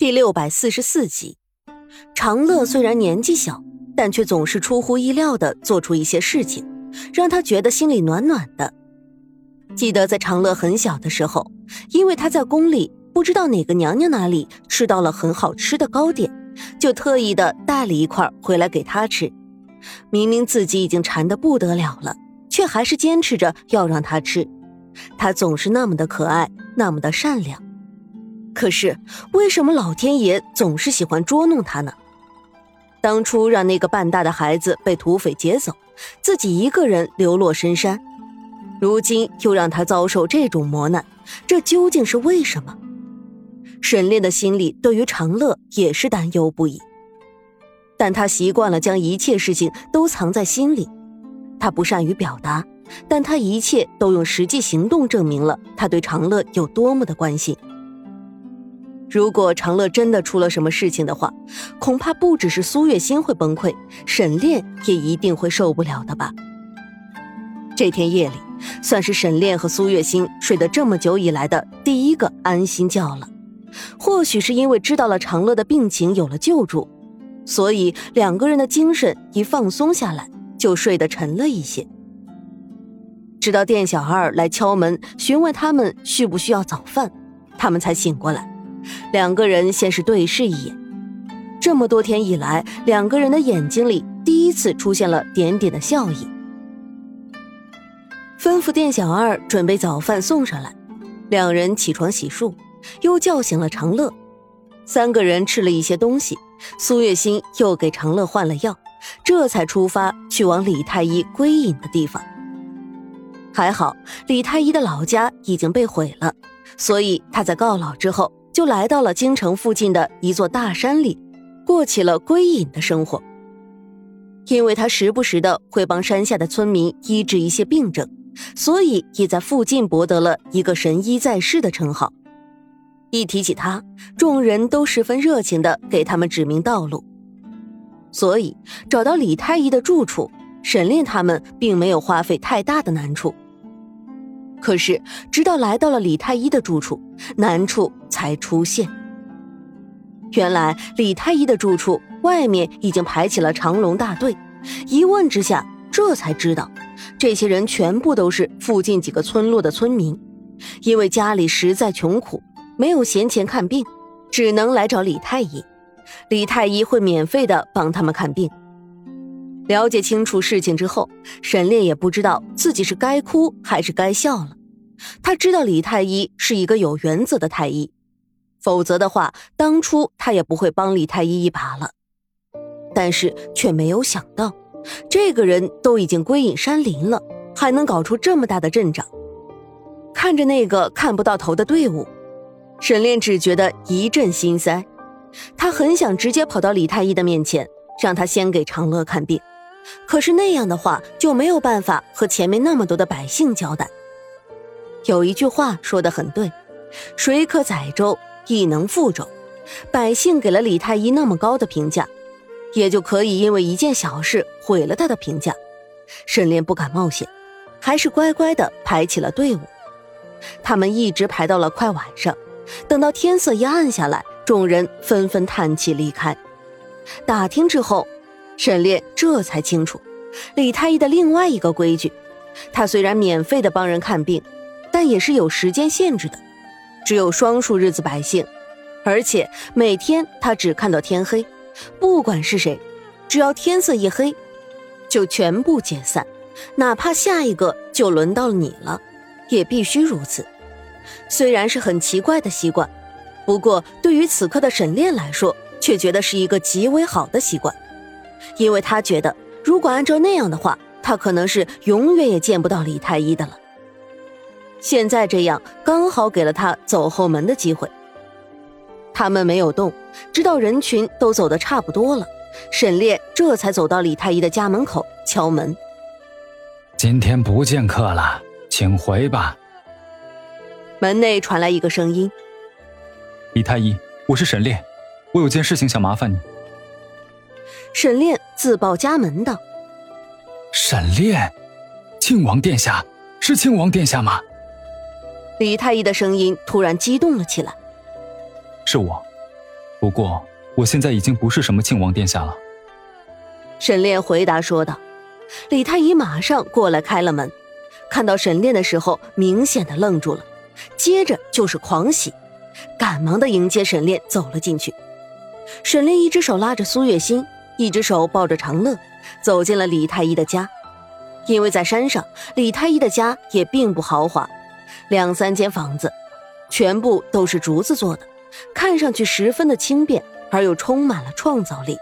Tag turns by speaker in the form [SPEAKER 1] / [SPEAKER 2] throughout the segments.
[SPEAKER 1] 第六百四十四集，长乐虽然年纪小，但却总是出乎意料的做出一些事情，让他觉得心里暖暖的。记得在长乐很小的时候，因为他在宫里不知道哪个娘娘那里吃到了很好吃的糕点，就特意的带了一块回来给他吃。明明自己已经馋得不得了了，却还是坚持着要让他吃。他总是那么的可爱，那么的善良。可是，为什么老天爷总是喜欢捉弄他呢？当初让那个半大的孩子被土匪劫走，自己一个人流落深山，如今又让他遭受这种磨难，这究竟是为什么？沈炼的心里对于长乐也是担忧不已，但他习惯了将一切事情都藏在心里，他不善于表达，但他一切都用实际行动证明了他对长乐有多么的关心。如果长乐真的出了什么事情的话，恐怕不只是苏月心会崩溃，沈炼也一定会受不了的吧。这天夜里，算是沈炼和苏月心睡得这么久以来的第一个安心觉了。或许是因为知道了长乐的病情有了救助，所以两个人的精神一放松下来，就睡得沉了一些。直到店小二来敲门询问他们需不需要早饭，他们才醒过来。两个人先是对视一眼，这么多天以来，两个人的眼睛里第一次出现了点点的笑意。吩咐店小二准备早饭送上来，两人起床洗漱，又叫醒了长乐。三个人吃了一些东西，苏月心又给长乐换了药，这才出发去往李太医归隐的地方。还好李太医的老家已经被毁了，所以他在告老之后。就来到了京城附近的一座大山里，过起了归隐的生活。因为他时不时的会帮山下的村民医治一些病症，所以也在附近博得了一个神医在世的称号。一提起他，众人都十分热情的给他们指明道路。所以找到李太医的住处，沈炼他们并没有花费太大的难处。可是，直到来到了李太医的住处，难处才出现。原来，李太医的住处外面已经排起了长龙大队。一问之下，这才知道，这些人全部都是附近几个村落的村民，因为家里实在穷苦，没有闲钱看病，只能来找李太医。李太医会免费的帮他们看病。了解清楚事情之后，沈炼也不知道自己是该哭还是该笑了。他知道李太医是一个有原则的太医，否则的话，当初他也不会帮李太医一把了。但是却没有想到，这个人都已经归隐山林了，还能搞出这么大的阵仗。看着那个看不到头的队伍，沈炼只觉得一阵心塞。他很想直接跑到李太医的面前，让他先给长乐看病。可是那样的话就没有办法和前面那么多的百姓交代。有一句话说的很对：“水可载舟，亦能覆舟。”百姓给了李太医那么高的评价，也就可以因为一件小事毁了他的评价。沈炼不敢冒险，还是乖乖的排起了队伍。他们一直排到了快晚上，等到天色一暗下来，众人纷纷叹气离开。打听之后。沈炼这才清楚，李太医的另外一个规矩，他虽然免费的帮人看病，但也是有时间限制的，只有双数日子百姓，而且每天他只看到天黑，不管是谁，只要天色一黑，就全部解散，哪怕下一个就轮到你了，也必须如此。虽然是很奇怪的习惯，不过对于此刻的沈炼来说，却觉得是一个极为好的习惯。因为他觉得，如果按照那样的话，他可能是永远也见不到李太医的了。现在这样刚好给了他走后门的机会。他们没有动，直到人群都走得差不多了，沈烈这才走到李太医的家门口敲门。
[SPEAKER 2] 今天不见客了，请回吧。
[SPEAKER 1] 门内传来一个声音：“
[SPEAKER 2] 李太医，我是沈烈，我有件事情想麻烦你。”
[SPEAKER 1] 沈炼自报家门道：“
[SPEAKER 2] 沈炼，庆王殿下是庆王殿下吗？”
[SPEAKER 1] 李太医的声音突然激动了起来：“
[SPEAKER 2] 是我，不过我现在已经不是什么庆王殿下了。
[SPEAKER 1] 沈炼回答说道。李太医马上过来开了门，看到沈炼的时候，明显的愣住了，接着就是狂喜，赶忙的迎接沈炼走了进去。沈炼一只手拉着苏月心，一只手抱着长乐，走进了李太医的家。因为在山上，李太医的家也并不豪华，两三间房子，全部都是竹子做的，看上去十分的轻便，而又充满了创造力。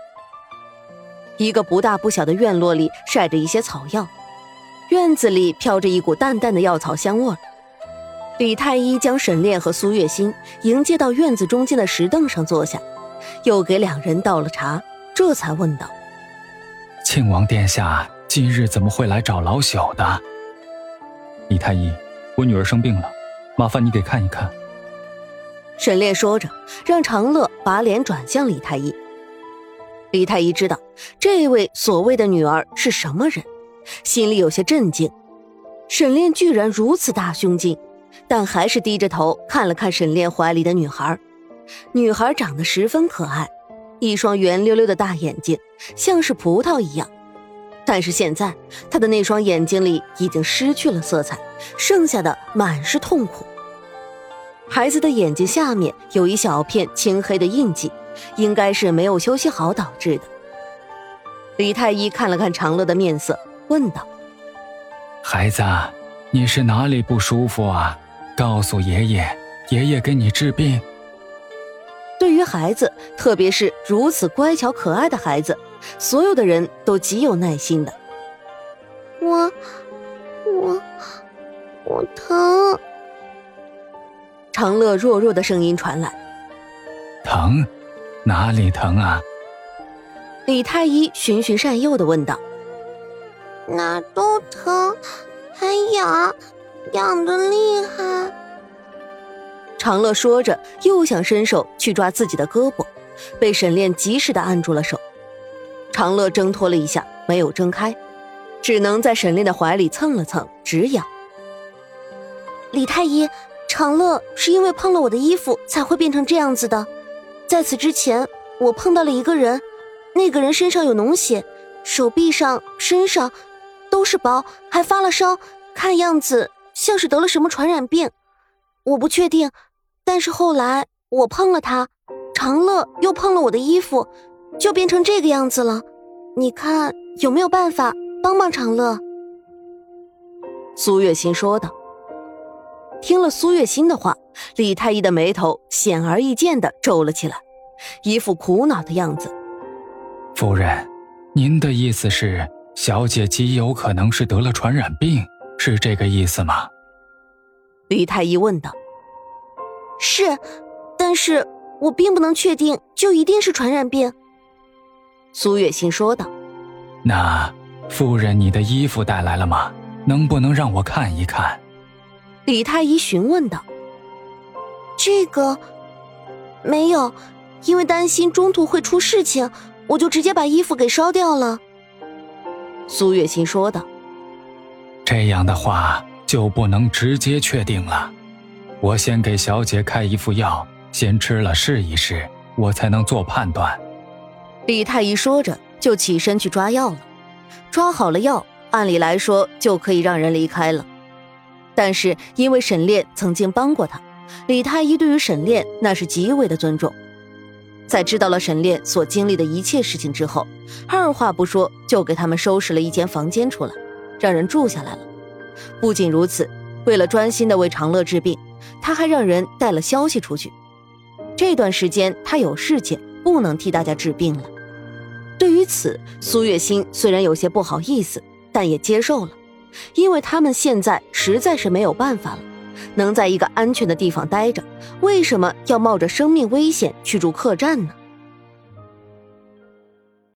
[SPEAKER 1] 一个不大不小的院落里晒着一些草药，院子里飘着一股淡淡的药草香味。李太医将沈炼和苏月心迎接到院子中间的石凳上坐下，又给两人倒了茶，这才问道：“
[SPEAKER 2] 庆王殿下今日怎么会来找老朽的？”李太医，我女儿生病了，麻烦你给看一看。
[SPEAKER 1] 沈炼说着，让长乐把脸转向李太医。李太医知道这位所谓的女儿是什么人，心里有些震惊。沈炼居然如此大胸襟，但还是低着头看了看沈炼怀里的女孩。女孩长得十分可爱，一双圆溜溜的大眼睛，像是葡萄一样。但是现在，他的那双眼睛里已经失去了色彩，剩下的满是痛苦。孩子的眼睛下面有一小片青黑的印记。应该是没有休息好导致的。李太医看了看长乐的面色，问道：“
[SPEAKER 2] 孩子，你是哪里不舒服啊？告诉爷爷，爷爷给你治病。”
[SPEAKER 1] 孩子，特别是如此乖巧可爱的孩子，所有的人都极有耐心的。
[SPEAKER 3] 我，我，我疼。
[SPEAKER 1] 长乐弱弱的声音传来：“
[SPEAKER 2] 疼。”哪里疼啊？
[SPEAKER 1] 李太医循循善诱的问道。
[SPEAKER 3] 哪都疼，还痒，痒的厉害。
[SPEAKER 1] 长乐说着，又想伸手去抓自己的胳膊，被沈炼及时的按住了手。长乐挣脱了一下，没有挣开，只能在沈炼的怀里蹭了蹭，直痒。
[SPEAKER 3] 李太医，长乐是因为碰了我的衣服才会变成这样子的。在此之前，我碰到了一个人，那个人身上有脓血，手臂上、身上都是包，还发了烧，看样子像是得了什么传染病。我不确定，但是后来我碰了他，长乐又碰了我的衣服，就变成这个样子了。你看有没有办法帮帮长乐？
[SPEAKER 1] 苏月心说道。听了苏月心的话，李太医的眉头显而易见的皱了起来，一副苦恼的样子。
[SPEAKER 2] 夫人，您的意思是小姐极有可能是得了传染病，是这个意思吗？
[SPEAKER 1] 李太医问道。
[SPEAKER 3] 是，但是我并不能确定就一定是传染病。
[SPEAKER 1] 苏月心说道。
[SPEAKER 2] 那夫人，你的衣服带来了吗？能不能让我看一看？
[SPEAKER 1] 李太医询问道：“
[SPEAKER 3] 这个没有，因为担心中途会出事情，我就直接把衣服给烧掉了。”
[SPEAKER 1] 苏月心说道：“
[SPEAKER 2] 这样的话就不能直接确定了，我先给小姐开一副药，先吃了试一试，我才能做判断。”
[SPEAKER 1] 李太医说着就起身去抓药了，抓好了药，按理来说就可以让人离开了。但是因为沈炼曾经帮过他，李太医对于沈炼那是极为的尊重。在知道了沈炼所经历的一切事情之后，二话不说就给他们收拾了一间房间出来，让人住下来了。不仅如此，为了专心的为长乐治病，他还让人带了消息出去。这段时间他有事情，不能替大家治病了。对于此，苏月心虽然有些不好意思，但也接受了。因为他们现在实在是没有办法了，能在一个安全的地方待着，为什么要冒着生命危险去住客栈呢？